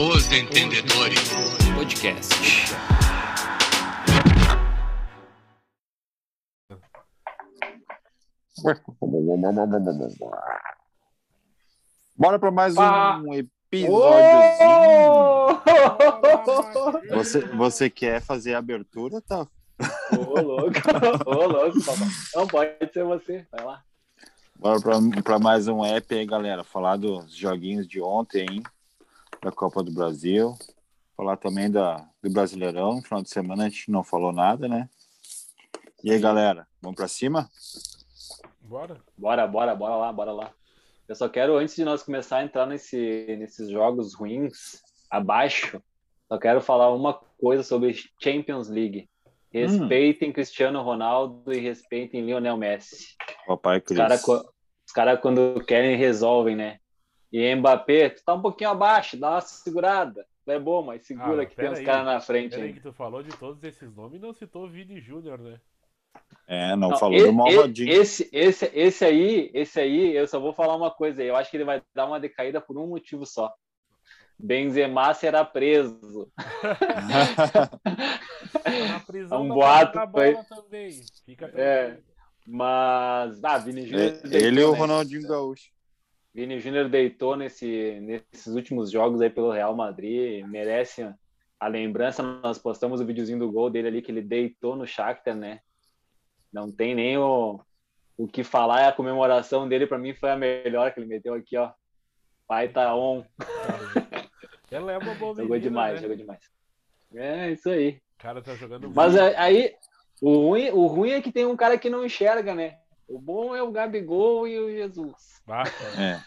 Os Entendedores Podcast. Bora para mais Ah. um episódiozinho. Você, você quer fazer a abertura, tá? Ô, louco. Ô, louco, papai. Não, pode ser você. Vai lá. Bora para mais um app aí, galera. Falar dos joguinhos de ontem, hein? Da Copa do Brasil. Falar também da, do Brasileirão. No final de semana a gente não falou nada, né? E aí, galera, vamos para cima? Bora? Bora, bora, bora lá, bora lá. Eu só quero, antes de nós começar a entrar nesse, nesses jogos ruins, abaixo, só quero falar uma coisa sobre Champions League. Respeitem Cristiano Ronaldo e respeitem Lionel Messi. Papai Os Cris. caras, os cara, quando querem, resolvem, né? E Mbappé, tu tá um pouquinho abaixo, dá uma segurada. É bom, mas segura Ah, que tem pera uns aí. caras na frente. Peraí hein? que tu falou de todos esses nomes e não citou o Vini Júnior, né? É, não, Não, falou e- do Malvadinho. Esse, esse, esse aí, esse aí, eu só vou falar uma coisa aí. Eu acho que ele vai dar uma decaída por um motivo só. Benzema será preso. Tá na prisão um boato, da foi- bola também. Fica É. Mas, ah, Vini Júnior. É, Ele e o né? Ronaldinho Gaúcho. Vini Júnior deitou nesse, nesses últimos jogos aí pelo Real Madrid. Merece a lembrança. Nós postamos o videozinho do gol dele ali que ele deitou no Shakhtar, né? Não tem nem o, o que falar. A comemoração dele, para mim, foi a melhor que ele meteu aqui, ó. Pai tá on. Ela é uma boa Jogou menina, demais, né? jogou demais. É, isso aí. O cara tá jogando Mas muito. aí, o ruim, o ruim é que tem um cara que não enxerga, né? O bom é o Gabigol e o Jesus. Cara. É.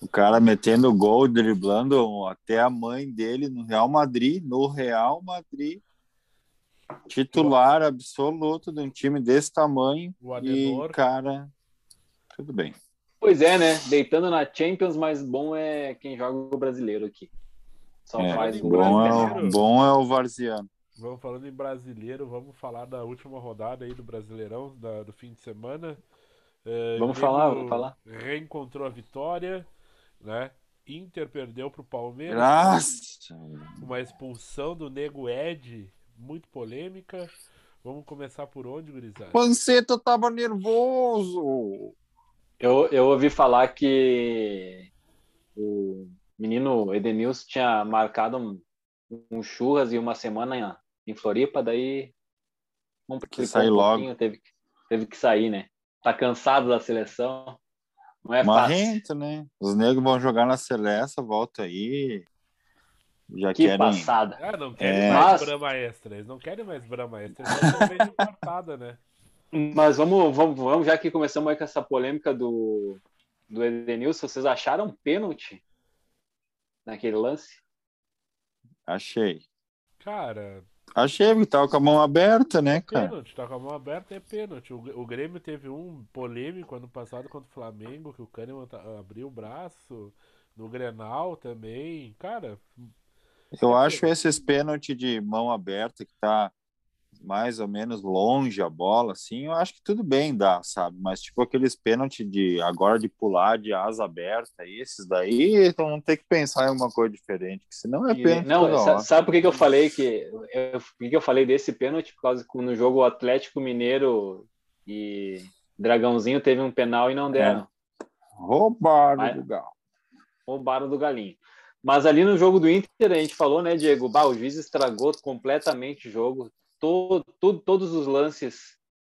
O cara metendo gol, driblando até a mãe dele no Real Madrid, no Real Madrid. Titular absoluto de um time desse tamanho. O E, cara, tudo bem. Pois é, né? Deitando na Champions, mas bom é quem joga o brasileiro aqui. Só É, faz o um bom, é brasileiro. o, bom é o Varziano. Vamos falando em brasileiro, vamos falar da última rodada aí do Brasileirão, da- do fim de semana. É, Vamos falar, vamos falar. Reencontrou a vitória, né? Inter perdeu pro Palmeiras. Nossa! Uma expulsão do Nego Ed, muito polêmica. Vamos começar por onde, gurizada? Panceta tava nervoso! Eu, eu ouvi falar que o menino Edenilson tinha marcado um, um churras e uma semana em, Floripa, daí complicou sair um logo. teve, que- teve que sair, né? Tá cansado da seleção. Não é fácil. Marrento, né? Os negros vão jogar na Celeste, volta aí. Já Que querem. passada. Ah, não querem É. mais Mas- Brahma Extra. Eles não querem mais Brahma Extra. Eles importada, né? Mas vamos, vamos, vamos, já que começamos aí com essa polêmica do, do Edenilson, vocês acharam pênalti naquele lance? Achei. Cara, Achei que tava com a mão aberta, né, cara? pênalti. Tá com a mão aberta, é pênalti. O, o Grêmio teve um polêmico ano passado contra o Flamengo, que o Kahneman tá- abriu o braço. No Grenal também. Cara, Eu acho esses pênalti de mão aberta que tá mais ou menos longe a bola, assim, eu acho que tudo bem dá, sabe? Mas tipo aqueles pênalti de agora de pular de asa aberta, esses daí, então vão ter que pensar em uma coisa diferente, que senão é pênalti não, toda sa- hora. sabe por que, que eu falei que eu, por que, eu falei desse pênalti? Por causa que no jogo Atlético Mineiro e Dragãozinho teve um penal e não deram. Roubaram Mas- o Gal. roubaram do Galinho. Mas ali no jogo do Inter, a gente falou, né, Diego? Bah, o juiz estragou completamente o jogo. Todo, todo- todos os lances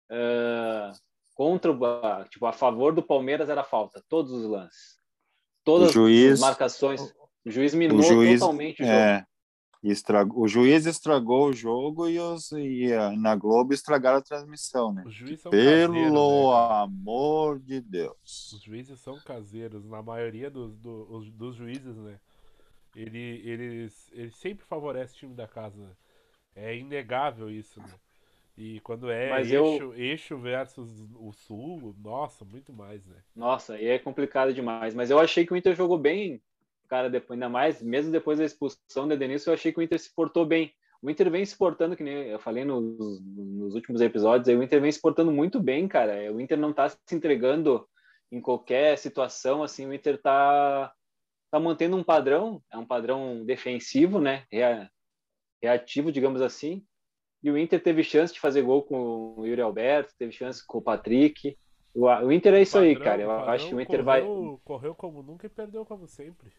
ah, contra, o tipo, a favor do Palmeiras era falta. Todos os lances. Todas juiz- as marcações. O juiz minou O juiz, totalmente o jogo. é, estragou, o juiz estragou o jogo e, os, e ah, na Globo estragaram a transmissão, né? os juízes são Pelo caseiros. né? amor de Deus. Os juízes são caseiros, na maioria dos, do- os- dos juízes, né? Ele, eles, eles sempre favorecem o time da casa, né? É inegável isso, né? E quando é Mas eu- eixo, eixo versus o sul, nossa, muito mais, né? Nossa, aí é complicado demais. Mas eu achei que o Inter jogou bem, cara, depois, ainda mais, mesmo depois da expulsão do Edenilson, eu achei que o Inter se portou bem. O Inter vem se portando, que nem eu falei nos, nos últimos episódios, aí o Inter vem se portando muito bem, cara. O Inter não tá se entregando em qualquer situação, assim, o Inter tá, tá mantendo um padrão, é um padrão defensivo, né? Reativo, digamos assim. E o Inter teve chance de fazer gol com o Yuri Alberto, teve chance com o Patrick. O, o Inter é isso aí, Padrão- cara. Eu padrão acho que o Inter vai. correu, Correu como nunca e perdeu como sempre.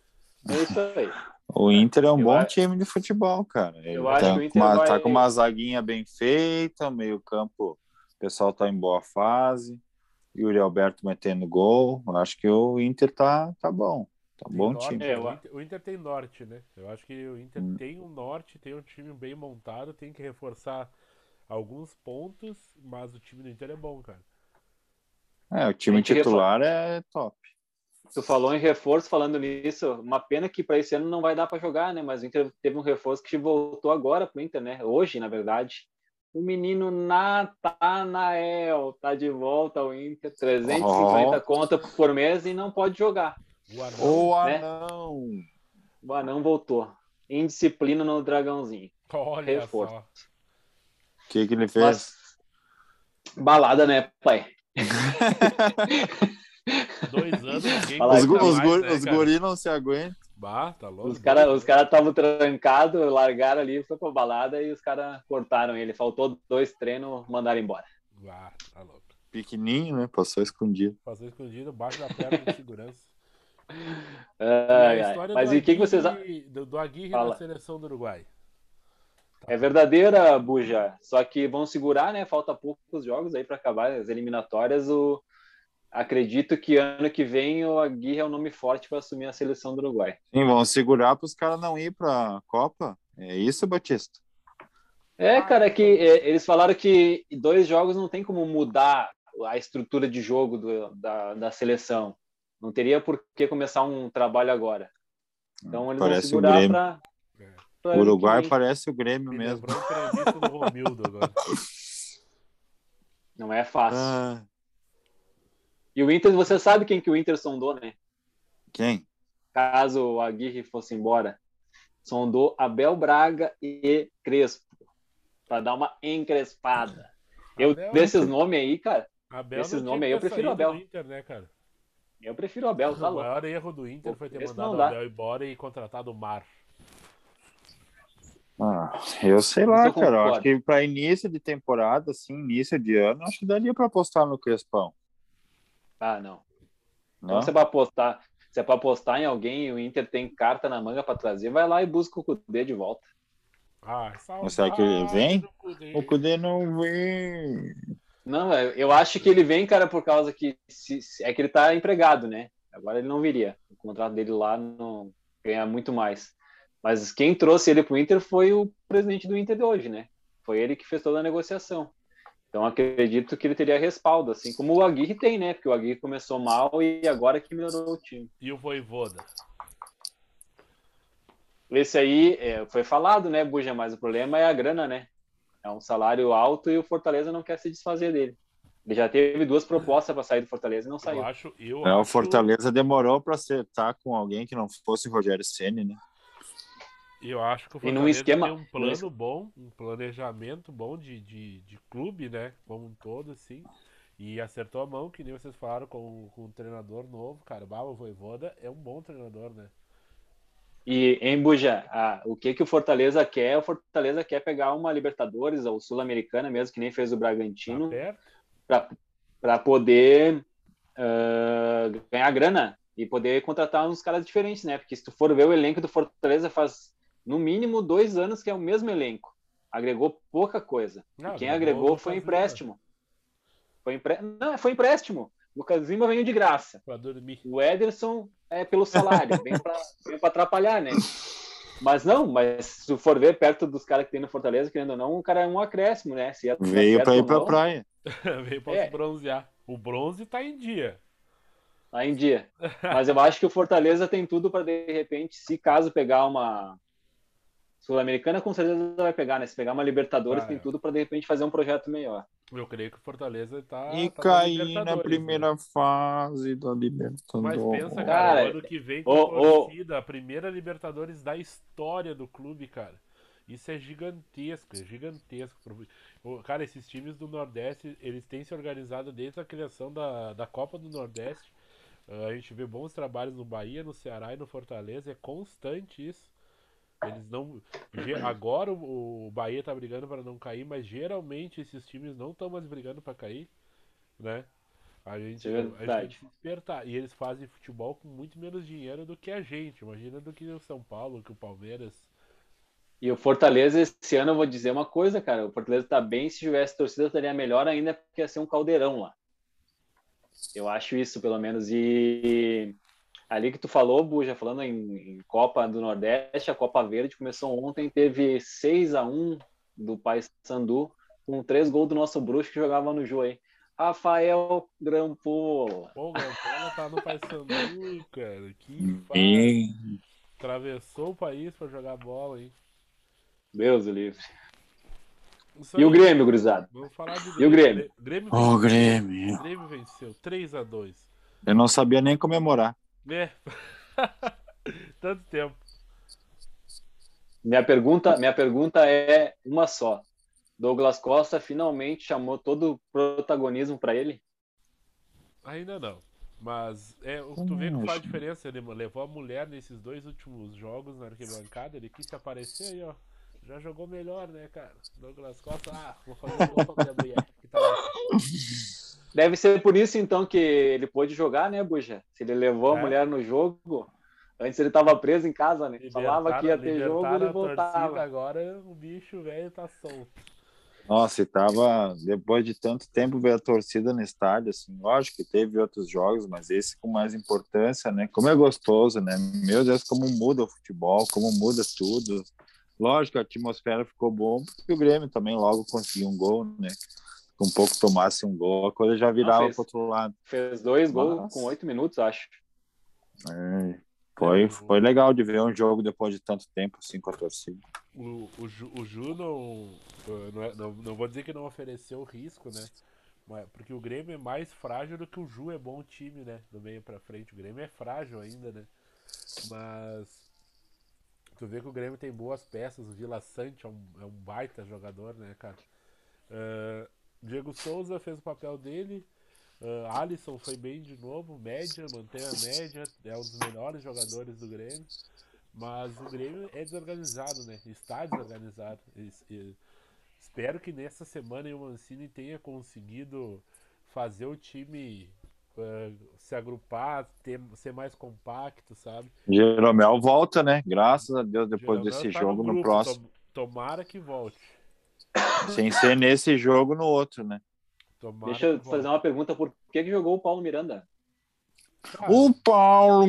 É isso aí. O Inter é um Eu bom acho- time de futebol, cara. Ele Eu tá, acho que o com Inter uma, vai- tá com uma zaguinha bem feita, meio campo, o pessoal tá em boa fase. Yuri Alberto metendo gol. Eu acho que o Inter tá, tá bom. Tá Tem bom norte, time. É, eu o, Inter, o Inter tem norte, né? Eu acho que o Inter Hum. tem um norte, tem um time bem montado, tem que reforçar alguns pontos, mas o time do Inter é bom, cara. É, o time titular é top. Tu falou em reforço, falando nisso, uma pena que para esse ano não vai dar para jogar, né? Mas o Inter teve um reforço que voltou agora pro Inter, né? Hoje, na verdade. O menino Natanael tá de volta ao Inter, 350 Oh. conta por mês e não pode jogar. O Anão, O né? anão! O anão voltou. Indisciplina no dragãozinho. olha reforço. só. O que, que ele fez? Mas balada, né, pai? Dois anos, ninguém os gu- os, gu- né, os guri não se aguentam. Bah, tá louco. Os caras os cara estavam trancados, largaram ali, foi pra balada e os caras cortaram ele. Faltou dois treinos, mandaram embora. Ah, tá louco. Pequenininho, né? Passou escondido. Passou escondido, baixo da perna de segurança. Ai, a ai. história Mas do e o que, vocês. Do, do Aguirre Fala. na seleção do Uruguai. É verdadeira, Buja. Só que vão segurar, né? Falta poucos jogos aí para acabar as eliminatórias. O... Acredito que ano que vem o Aguirre é o nome forte para assumir a seleção do Uruguai. Sim, vão segurar para os caras não ir para a Copa. É isso, Batista? É, cara, é que é, eles falaram que dois jogos não tem como mudar a estrutura de jogo do- da, da seleção. Não teria por que começar um trabalho agora. Então eles Parece vão o segurar Grêmio. para. É. O Uruguai parece o Grêmio Me mesmo. do Romildo agora. Não é fácil. Ah, E o Inter, você sabe quem que o Inter sondou, né? quem? Caso o Aguirre fosse embora. Sondou Abel Braga e Crespo. Para dar uma encrespada. Eu, Abel- desses nomes aí, cara, Abel Esses não nomes aí eu que prefiro Abel. Inter, né, cara? Eu prefiro o Abel, tá o maior erro do Inter Pô, foi ter mandado o. Abel embora e contratado o Mar. Ah, eu sei lá, eu cara. Acho que para início de temporada, assim, início de ano, acho que daria para apostar no Crespão. Ah, não. Não? Então, se é para apostar, se é para apostar em alguém e o Inter tem carta na manga para trazer, vai lá e busca o Cudê de volta. Ah, Mas será que ele vem? O Cudê não vem. Não, eu eu acho que ele vem, cara, por causa que se- se- é que ele tá empregado, né? Agora ele não viria. O contrato dele lá não ganha muito mais. Mas quem trouxe ele pro Inter foi o presidente do Inter de hoje, né? Foi ele que fez toda a negociação. Então acredito que ele teria respaldo, assim como o Aguirre tem, né? Porque o Aguirre começou mal e agora que melhorou o time. E o Voivoda. Esse aí é, foi falado, né, Buja? Mas o problema é a grana, né? É um salário alto e o Fortaleza não quer se desfazer dele. Ele já teve duas propostas para sair do Fortaleza e não saiu. Eu acho, eu É, o acho- Fortaleza demorou para acertar com alguém que não fosse o Rogério Ceni, né? Eu acho que o E num Fortaleza esquema- tem um plano bom, um planejamento bom de, de, de clube, né? Como um todo, assim. E acertou a mão, que nem vocês falaram, com, com um treinador novo, cara. O Voivoda é um bom treinador, né? E em Buja, ah, o que que o Fortaleza quer? O Fortaleza quer pegar uma Libertadores ou Sul-Americana mesmo, que nem fez o Tá Bragantino, perto. para poder ah, ganhar grana e poder contratar uns caras diferentes, né? Porque se tu for ver o elenco do Fortaleza faz no mínimo dois anos que é o mesmo elenco. Agregou pouca coisa. Não, quem agregou foi empréstimo. Foi empre... Não, foi empréstimo. O Lucas Lima veio de graça. O Ederson é pelo salário, vem pra atrapalhar, né? Mas não, mas se for ver perto dos caras que tem no Fortaleza, querendo ou não, o cara é um acréscimo, né? Se é Veio para ir para praia. Veio pra É. se bronzear. O bronze tá em dia. Tá em dia. Mas eu acho que o Fortaleza tem tudo para de repente, se caso pegar uma Sul-Americana, com certeza vai pegar, né? Se pegar uma Libertadores, Ah, tem é. tudo para de repente fazer um projeto melhor. Eu creio que o Fortaleza tá. E tá na cair na Libertadores, primeira né? fase da Mas Libertadores. pensa, cara, Cara, o ano que vem com ô. torcida, a primeira Libertadores da história do clube, cara. Isso é gigantesco, é gigantesco. Cara, esses times do Nordeste, eles têm se organizado desde a criação da, da Copa do Nordeste Uh, a gente vê bons trabalhos no Bahia, no Ceará e no Fortaleza, é constante isso. Eles não. Agora o, Bahia tá brigando para não cair, mas geralmente esses times não estão mais brigando para cair, né? A gente, é a gente despertar. E eles fazem futebol com muito menos dinheiro do que a gente. Imagina do que o São Paulo, que o Palmeiras. E o Fortaleza, esse ano, eu vou dizer uma coisa, cara. O Fortaleza tá bem. Se tivesse torcida, estaria melhor ainda, porque ia ser um caldeirão lá. Eu acho isso, pelo menos. E ali que tu falou, Buja, falando em, em, Copa do Nordeste, a Copa Verde começou ontem, teve 6 a 1 do Paysandu, com três gols do nosso bruxo que jogava no Ju aí. Rafael Grampola. Pô, o Grampola tá no Paysandu, cara. Que fase. Atravessou o país para jogar bola, hein? Deus livre. E o Grêmio, gurizada? Vamos falar do Grêmio. E o Grêmio? Grêmio oh, o Grêmio. O Grêmio venceu 3x2. Eu não sabia nem comemorar. É. Tanto tempo. Minha pergunta, minha pergunta é uma só. Douglas Costa finalmente chamou todo o protagonismo para ele? Ainda não. Mas é, tu vê que faz diferença. Ele levou a mulher nesses dois últimos jogos na arquibancada. Ele quis se aparecer aí, ó. Já jogou melhor, né, cara? Douglas Costa, ah, vou fazer um gol pra minha mulher. Que tá Deve ser por isso, então, que ele pôde jogar, né, Buja? Se ele levou é. a mulher no jogo, antes ele tava preso em casa, né? Falava que ia ter jogo e ele voltava. agora o bicho velho tá solto. Nossa, e tava, depois de tanto tempo ver a torcida no estádio, assim, lógico que teve outros jogos, mas esse com mais importância, né? Como é gostoso, né? Meu Deus, como muda o futebol, como muda tudo. Lógico, a atmosfera ficou bom, porque o Grêmio também logo conseguiu um gol, né? Um pouco tomasse um gol, a coisa já virava para outro lado. Fez dois gols com oito minutos, acho. É, foi, foi legal de ver um jogo depois de tanto tempo assim com a torcida. O, o, Ju, o Ju não, não, é, não, não, vou dizer que não ofereceu risco, né? Porque o Grêmio é mais frágil do que o Ju é bom time, né? Do meio pra frente. O Grêmio é frágil ainda, né? Mas tu vê que o Grêmio tem boas peças. O Vila Sante é um, é um baita jogador, né, cara? Uh, Diego Souza fez o papel dele. Uh, Alisson foi bem de novo, média, mantém a média, é um dos melhores jogadores do Grêmio. Mas o Grêmio é desorganizado, né? Está desorganizado. E, e, espero que nessa semana o Mancini tenha conseguido fazer o time uh, se agrupar, ter, ser mais compacto, sabe? Jeromel volta, né? Graças a Deus, depois Jeromel desse tá jogo, no, grupo, no próximo. Tomara que volte. Sem ser nesse jogo, no outro, né? Tomara Deixa eu fazer uma pergunta: por que, que jogou o Paulo Miranda? Cara, o Paulo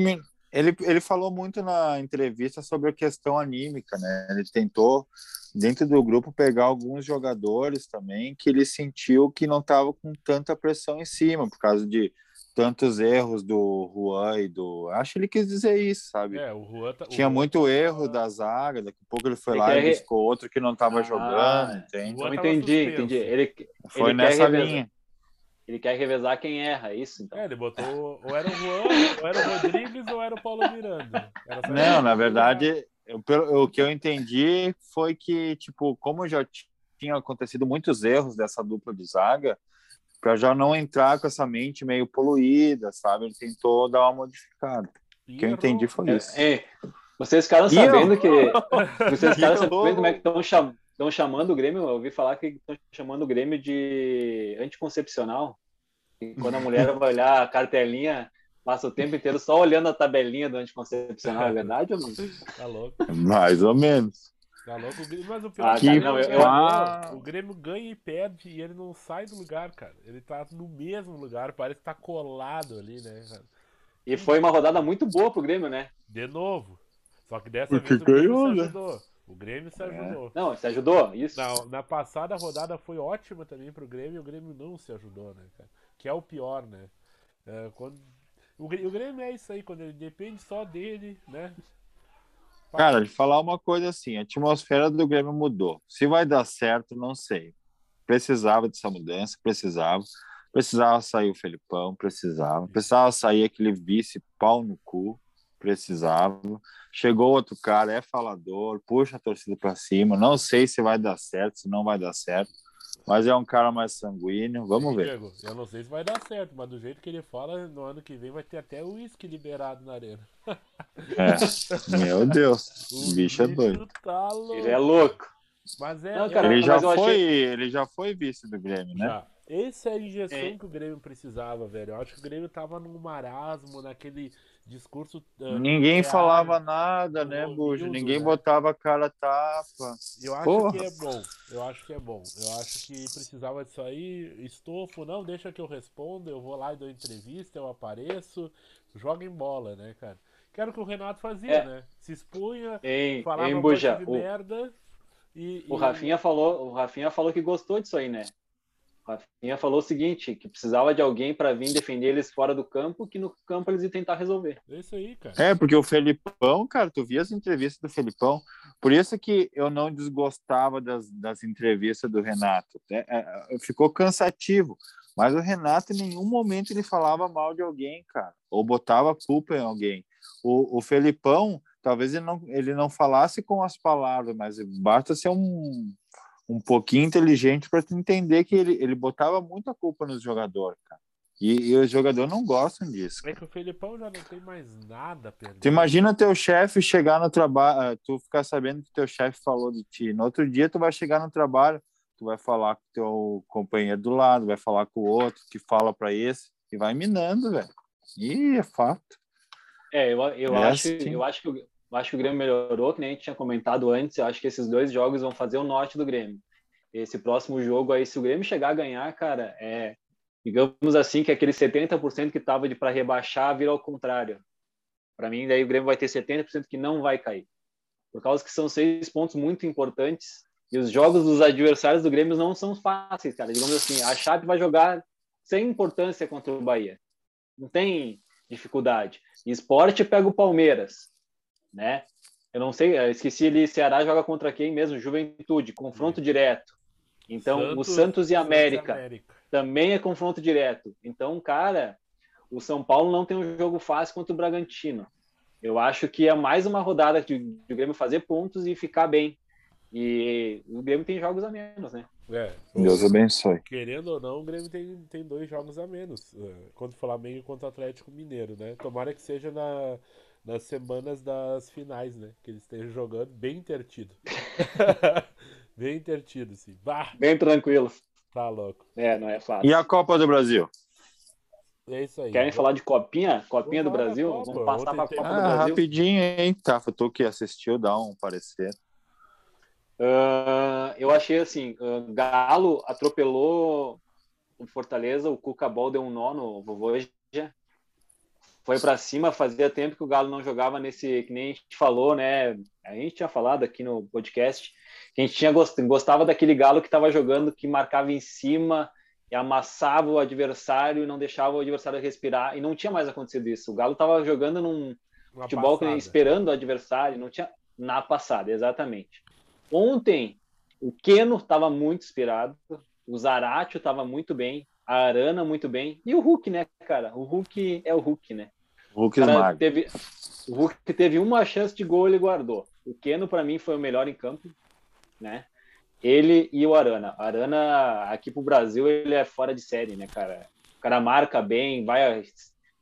ele, ele falou muito na entrevista sobre a questão anímica, né? Ele tentou, dentro do grupo, pegar alguns jogadores também que ele sentiu que não estava com tanta pressão em cima, por causa de tantos erros do Juan e do. Acho que ele quis dizer isso, sabe? É, o Juan tá... Tinha o muito erro da zaga, daqui a pouco ele foi ele lá e buscou outro que não estava ah, jogando, entende? Então, entendi, entendi. Ele, foi ele nessa linha. Ele quer revezar quem erra, é isso? Então. É, ele botou. Ou era o Juan, ou era o Rodrigues, ou era o Paulo Miranda. Não, na verdade, eu, o que eu entendi foi que, tipo, como já tinha acontecido muitos erros dessa dupla de zaga, para já não entrar com essa mente meio poluída, sabe? Ele tentou dar uma modificada. O que eu entendi foi isso. É, é. Vocês ficaram sabendo que. Vocês ficaram sabendo como é que estão chamando estão chamando o Grêmio, eu ouvi falar que estão chamando o Grêmio de anticoncepcional. E quando a mulher vai olhar a cartelinha, passa o tempo inteiro só olhando a tabelinha do anticoncepcional, é verdade ou não? Tá louco. Mais ou menos. Tá louco, mas o pior ah, é não, eu, eu... o Grêmio ganha e perde e ele não sai do lugar, cara. Ele tá no mesmo lugar, parece que tá colado ali, né, cara? E foi uma rodada muito boa pro Grêmio, né? De novo. Só que dessa Porque vez o Grêmio ganhou, se né? ajudou. Né? O Grêmio se é. ajudou. É. Não, se ajudou, isso. Na, na passada rodada foi ótima também pro Grêmio e o Grêmio não se ajudou, né, cara? Que é o pior, né? É, quando... o, o Grêmio é isso aí, quando ele depende só dele, né? Cara, de falar uma coisa assim, a atmosfera do Grêmio mudou. Se vai dar certo, não sei. Precisava dessa mudança, precisava. Precisava sair o Felipão, precisava. Precisava sair aquele vice pau no cu precisava. Chegou outro cara, é falador, puxa a torcida para cima. Não sei se vai dar certo, se não vai dar certo. Mas é um cara mais sanguíneo. Vamos ver. Diego, eu não sei se vai dar certo, mas do jeito que ele fala, no ano que vem vai ter até o uísque liberado na arena. É. Meu Deus, o bicho é doido. Tá. Ele é louco. Mas é. Não, cara, Ele já foi, achei- ele já foi vice do Grêmio, né? Já. Essa é a injeção É. que o Grêmio precisava, velho. Eu acho que o Grêmio tava num marasmo, naquele discurso. ah, Ninguém nuclear. falava nada, né, Bujo? Ninguém né? botava a cara tapa. Eu acho Porra. que é bom. Eu acho que é bom. Eu acho que precisava disso aí. Estofo, não, deixa que eu respondo. Eu vou lá e dou entrevista, eu apareço. Joga em bola, né, cara? Que era o que o Renato fazia, É. né? Se expunha, Em, falava em um Buja, monte de o, merda. E, o e- Rafinha falou, o Rafinha falou que gostou disso aí, né? Rafinha falou o seguinte, que precisava de alguém para vir defender eles fora do campo, que no campo eles iam tentar resolver. É isso aí, cara. É, porque o Felipão, cara, tu via as entrevistas do Felipão. Por isso que eu não desgostava das, das entrevistas do Renato. É, é, ficou cansativo. Mas o Renato, em nenhum momento, ele falava mal de alguém, cara. Ou botava culpa em alguém. O, o Felipão, talvez ele não, ele não falasse com as palavras, mas basta ser um, um pouquinho inteligente para tu entender que ele, ele botava muita culpa nos jogadores, cara. E, e os jogadores não gostam disso. É que o Felipão já não tem mais nada a perder. Tu imagina teu chefe chegar no trabalho, tu ficar sabendo que teu chefe falou de ti. No outro dia tu vai chegar no trabalho, tu vai falar com teu companheiro do lado, vai falar com o outro, que fala para esse e vai minando, velho. E é fato. É, eu, eu, É acho, assim. eu, acho que, o- eu acho que o Grêmio melhorou, que nem a gente tinha comentado antes. Eu acho que esses dois jogos vão fazer o norte do Grêmio. Esse próximo jogo aí, se o Grêmio chegar a ganhar, cara, é, digamos assim, que aquele 70% que estava de para rebaixar vira ao contrário. Para mim, daí o Grêmio vai ter 70% que não vai cair. Por causa que são seis pontos muito importantes e os jogos dos adversários do Grêmio não são fáceis, cara. Digamos assim, a Chape vai jogar sem importância contra o Bahia. Não tem dificuldade. Esporte pega o Palmeiras, né? Eu não sei, eu esqueci ali, Ceará joga contra quem mesmo? Juventude, confronto direto. Então, o Santos e América também é confronto direto. Então, cara, o São Paulo não tem um jogo fácil contra o Bragantino. Eu acho que é mais uma rodada de, de o Grêmio fazer pontos e ficar bem. E o Grêmio tem jogos a menos, né? É, Deus abençoe. Querendo ou não, o Grêmio tem, tem dois jogos a menos. Contra o Flamengo e contra o Atlético Mineiro, né? Tomara que seja na, nas semanas das finais, né? Que eles estejam jogando bem intertido. bem intertido, sim. Bah, Bem tranquilo. tá louco. É, não é fácil. E a Copa do Brasil? É isso aí. Querem falar de copinha? Copinha do Vamos da Brasil? Copa. Vamos passar para a Copa teve- do Ah, Brasil. rapidinho, hein? Tá, tu que assistiu, dá um parecer. Ah, eu achei assim, ah, Galo atropelou o Fortaleza, o Cuca Ball deu um nó no Vovoja, foi para cima, fazia tempo que o Galo não jogava nesse, que nem a gente falou, né? A gente tinha falado aqui no podcast, que a gente tinha gost, gostava daquele Galo que estava jogando, que marcava em cima e amassava o adversário e não deixava o adversário respirar, e não tinha mais acontecido isso. O Galo estava jogando num, Uma futebol passada. esperando o adversário, não tinha na passada, exatamente. Ontem, o Keno estava muito inspirado, o Zaratio estava muito bem, a Arana muito bem, e o Hulk, né, cara? O Hulk é o Hulk, né? Hulk esmaga. teve, o Hulk teve uma chance de gol, ele guardou. O Keno, para mim, foi o melhor em campo, né? Ele e o Arana. O Arana, aqui pro Brasil, ele é fora de série, né, cara? O cara marca bem, vai,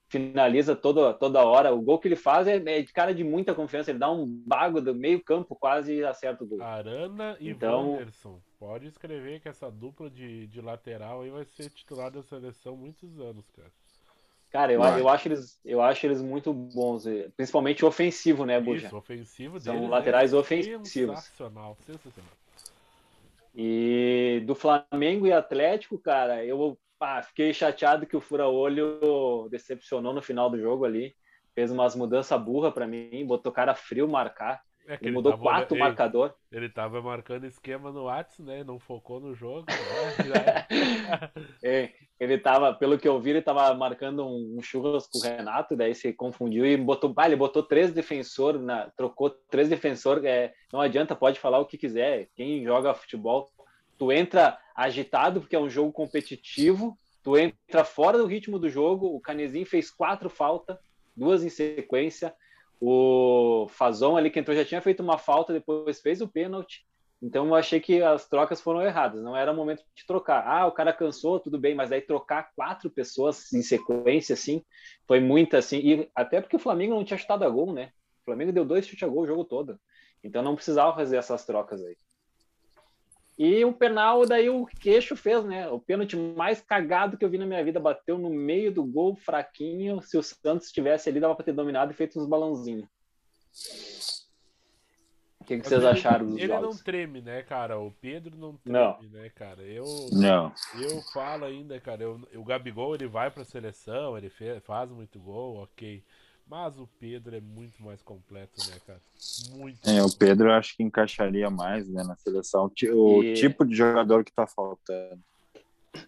finaliza toda, toda hora. O gol que ele faz é, é de cara de muita confiança. Ele dá um bago do meio campo quase acerta o gol. Arana e Então- Wanderson. Pode escrever que essa dupla de, de lateral aí vai ser titular da seleção muitos anos, cara. Cara, eu, eu, acho eles, eu acho eles muito bons, eh, principalmente ofensivo, né, Buja? Isso, ofensivo São deles laterais é ofensivos. Sensacional, sensacional. E do Flamengo e Atlético, cara, eu pá, fiquei chateado que o Fura-Olho decepcionou no final do jogo ali. Fez umas mudanças burras para mim, botou cara frio marcar. É que Ele mudou tava- quatro ei, marcador. Ele tava marcando esquema no Whats, né? Não focou no jogo. né? Ele tava, pelo que eu vi, ele tava marcando um, um churras com o Renato, daí se confundiu e botou, ah, ele botou três defensores, na, trocou três defensores, é, não adianta, pode falar o que quiser, quem joga futebol, tu entra agitado porque é um jogo competitivo, tu entra fora do ritmo do jogo, o Canezinho fez quatro faltas, duas em sequência, o Fazon ali que entrou já tinha feito uma falta, depois fez o pênalti, Então eu achei que as trocas foram erradas, não era momento de trocar. Ah, o cara cansou, tudo bem, mas aí trocar quatro pessoas em sequência, assim, foi muito assim. E até porque o Flamengo não tinha chutado a gol, né? O Flamengo deu dois chutes a gol o jogo todo. Então não precisava fazer essas trocas aí. E o penal, daí o queixo fez, né? O pênalti mais cagado que eu vi na minha vida. Bateu no meio do gol, fraquinho. Se o Santos estivesse ali, dava para ter dominado e feito uns balãozinhos. O que, que vocês ele, acharam dos Ele jogos? não treme, né, cara? O Pedro não treme, Não. né, cara? Eu, Não. eu falo ainda, cara. Eu, o Gabigol, ele vai pra seleção, ele fe- faz muito gol, ok. Mas o Pedro é muito mais completo, né, cara? Muito. É, o Pedro eu acho que encaixaria mais né, na seleção. O E- tipo de jogador que tá faltando.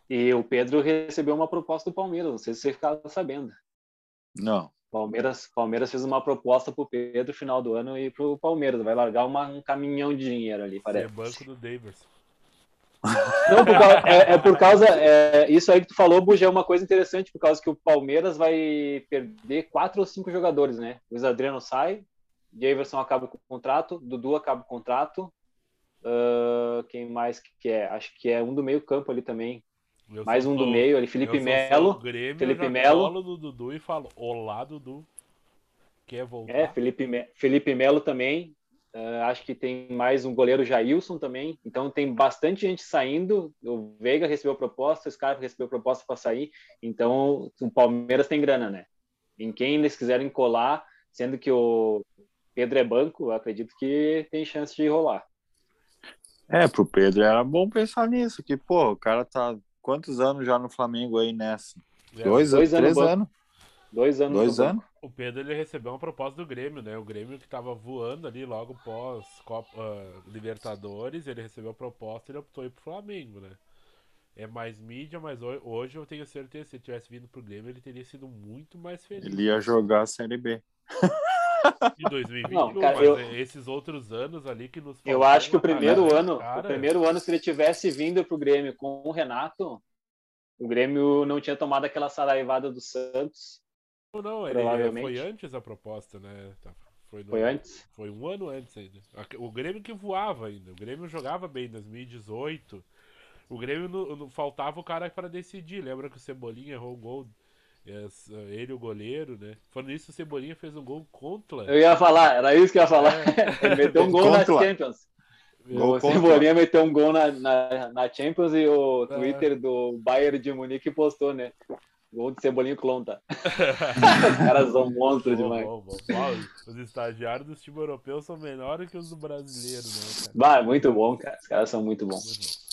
E o Pedro recebeu uma proposta do Palmeiras, não sei se você ficava sabendo. Não. Palmeiras, Palmeiras fez uma proposta pro Pedro no final do ano e pro Palmeiras. Vai largar uma- um caminhão de dinheiro ali, É parece. banco do Daverson. Não, por causa- é, é por causa. é, isso aí que tu falou, Buja, é uma coisa interessante, por causa que o Palmeiras vai perder quatro ou cinco jogadores, né? O Adriano sai, Daverson acaba com o contrato, Dudu acaba com o contrato. ah, quem mais que é? Acho que é um do meio campo ali também. Eu Mais um do sou- meio ali, Felipe Melo. Felipe Melo. no Dudu e falo, olá, Dudu. Quer voltar? É, Felipe, Me- Felipe Melo também. Ah, acho que tem mais um goleiro Jailson também. Então tem bastante gente saindo. O Veiga recebeu proposta, o Scarpa recebeu proposta para sair. Então o Palmeiras tem grana, né? Em quem eles quiserem colar, sendo que o Pedro é banco, eu acredito que tem chance de rolar. É, pro Pedro era bom pensar nisso, que, pô, o cara tá quantos anos já no Flamengo aí nessa? É, Dois, dois anos, anos três anos? Dois anos. Dois anos? O Pedro ele recebeu uma proposta do Grêmio, né? O Grêmio que tava voando ali logo pós Copa, ah, Libertadores, ele recebeu a proposta e ele optou ir pro Flamengo, né? É mais mídia, mas ho- hoje eu tenho certeza que se ele tivesse vindo pro Grêmio, ele teria sido muito mais feliz. Ele ia jogar a Série B. Em 2021, Não, cara, mas eu- é esses outros anos ali que nos Eu acho que o cara, primeiro ano, cara, o primeiro ano, se ele tivesse vindo pro Grêmio com o Renato, o Grêmio não tinha tomado aquela saraivada do Santos. Não, não, ele provavelmente. foi antes a proposta, né? Tá, Foi, no- Foi antes? Foi um ano antes ainda. O Grêmio que voava ainda. O Grêmio jogava bem em 2018. O Grêmio não, não- faltava o cara para decidir. Lembra que o Cebolinha errou o gol? Ele, o goleiro, né? Falando isso, o Cebolinha fez um gol contra. Eu ia falar, era isso que eu ia falar. Ele meteu um gol na Contra. Champions. Gol o contra. Cebolinha meteu um gol na, na, na Champions e o É. Twitter do Bayern de Munique postou, né? Gol de Cebolinha e Clonta. Os caras são monstros Bom, demais. bom, bom. Ó, Os estagiários dos times europeus são menores que os do brasileiro, né, cara? Bah, muito bom, cara. Os caras são muito bons. Muito bom.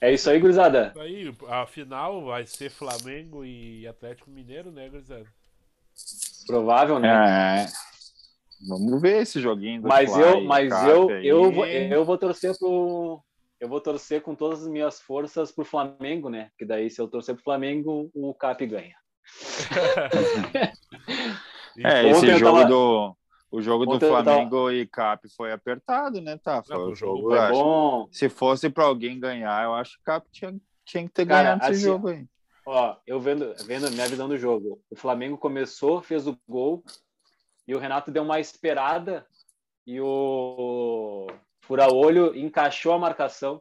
É isso aí, gurizada. Aí, a final vai ser Flamengo e Atlético Mineiro, né, gurizada? Provável, né? É. Vamos ver esse joguinho do Mas Fly eu, mas eu, aí. eu, vou, eu vou torcer pro. Eu vou torcer com todas as minhas forças pro Flamengo, né? Que daí, se eu torcer pro Flamengo, o Cap ganha. É, esse jogo tava- do. O jogo do eu tava- Flamengo e Cap foi apertado, né? Tá, foi Não, o jogo. Foi eu acho. bom. Se fosse pra alguém ganhar, eu acho que o Cap tinha, tinha que ter Cara, ganhado esse assim, jogo aí. Ó, eu vendo, vendo a minha visão do jogo. O Flamengo começou, fez o gol, e o Renato deu uma esperada, e o Fura-Olho encaixou a marcação,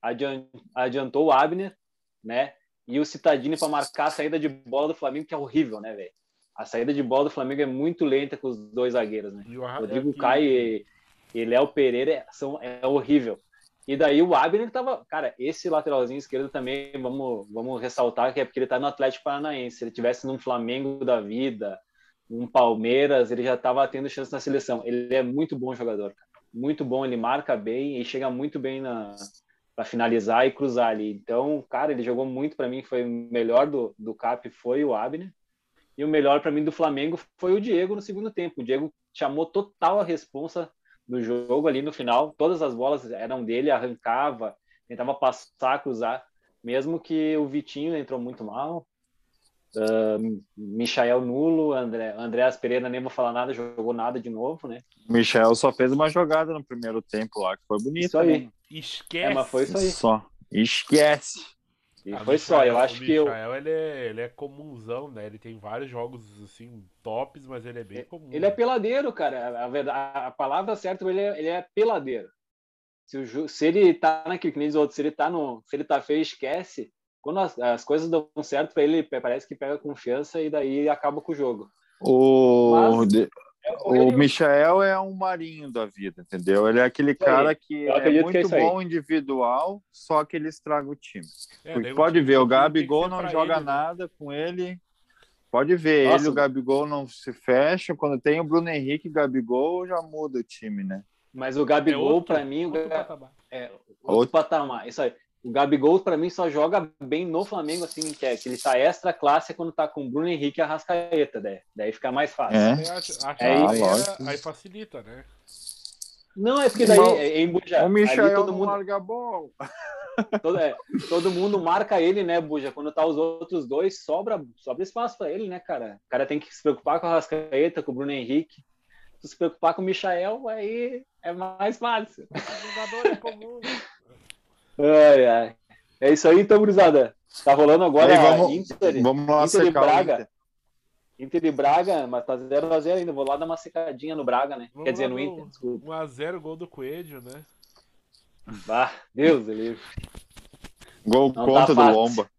adian- adiantou o Abner, né? E o Citadini para marcar a saída de bola do Flamengo, que é horrível, né, velho? A saída de bola do Flamengo é muito lenta com os dois zagueiros, né? O Rodrigo é que- Caio e, e Léo Pereira são, é horrível. E daí o Abner tava. Cara, esse lateralzinho esquerdo também, vamos, vamos ressaltar que é porque ele tá no Atlético Paranaense. Se ele tivesse num Flamengo da vida, num Palmeiras, ele já tava tendo chance na seleção. Ele é muito bom jogador, cara. Muito bom, ele marca bem e chega muito bem na para finalizar e cruzar ali. Então, cara, ele jogou muito para mim, foi o melhor do, do Cap foi o Abner. E o melhor para mim do Flamengo foi o Diego no segundo tempo. O Diego chamou total a responsa do jogo ali no final. Todas as bolas eram dele, arrancava, tentava passar, cruzar. Mesmo que o Vitinho entrou muito mal. Uh, Michael nulo, André, Andréas Pereira, nem vou falar nada, jogou nada de novo, né? O Michel só fez uma jogada no primeiro tempo lá, que foi bonita. Isso aí. né? Esquece. É, mas foi isso aí. Só. Esquece. E Ah, foi só, eu Michael- acho o que eu, Michael, ele, é, ele é comunzão, né? Ele tem vários jogos, assim, tops, mas ele é bem comum. Ele é peladeiro, cara. A, verdade, a palavra certa, ele é, ele é peladeiro. Se, o se ele tá naquele que nem os outros, se ele tá no, se ele tá feio, esquece. Quando as, as coisas dão certo para ele, parece que pega confiança e daí acaba com o jogo. O, Mas- de- É, o Michael é um marinho da vida, entendeu? Ele é aquele Isso aí. cara que Eu é acredito que é muito bom individual, só que ele estraga o time. É, pode time- ver, o Gabigol não joga ele, né? nada com ele. Pode ver, Nossa. ele e o Gabigol não se fecham. Quando tem o Bruno Henrique e o Gabigol, já muda o time, né? Mas o É Gabigol, outro- para mim, o outro patamar. é outro, Outro. patamar. Isso aí. O Gabigol, para mim, só joga bem no Flamengo, assim, que, é, que ele tá extra classe quando tá com o Bruno Henrique e a Rascaeta, daí, daí fica mais fácil. É. Acho É, que ah, aí, é- aí facilita, né? Não, é porque daí Irmão, é, é em Buja. o ali Michael todo mundo, larga a bola. todo, é, todo mundo marca ele, né, Buja? Quando tá os outros dois, sobra, sobra espaço para ele, né, cara? O cara tem que se preocupar com a Rascaeta, com o Bruno Henrique. Se se preocupar com o Michael, aí é mais fácil. Jogador é comum. Ai, ai. É isso aí, então, gurizada. Tá rolando agora Aí, a vamos, Inter, vamos lá Inter e o Braga. Inter. Inter e Braga, mas tá 0x0 ainda. Vou lá dar uma secadinha no Braga, né? Vamos Quer dizer, no no- Inter, desculpa. 1x0 gol do Coelho, né? Ah, Deus do livre. Gol Não contra tá do. Lomba.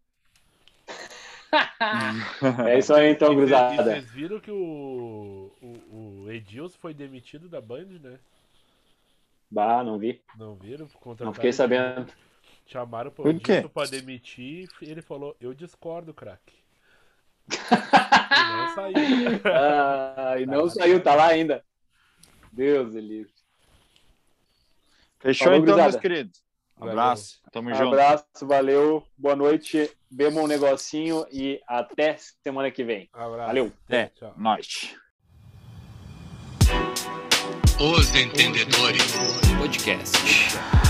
É isso aí, então, gurizada. vocês viram que o, o, o Edilson foi demitido da Band, né? Bah, não vi. Não viram? Não fiquei ele. sabendo. Chamaram pro Por quê? Pra demitir e ele falou, eu discordo, craque. e não saiu. Ah, e não saiu, tá lá ainda. Deus livre. Fechou Falou, então, meus queridos. Valeu. Abraço. Tamo junto. Abraço, valeu, boa noite. Bebam um negocinho e até semana que vem. Abraço. Valeu. É. Tchau. Nós. Os Entendedores Podcast.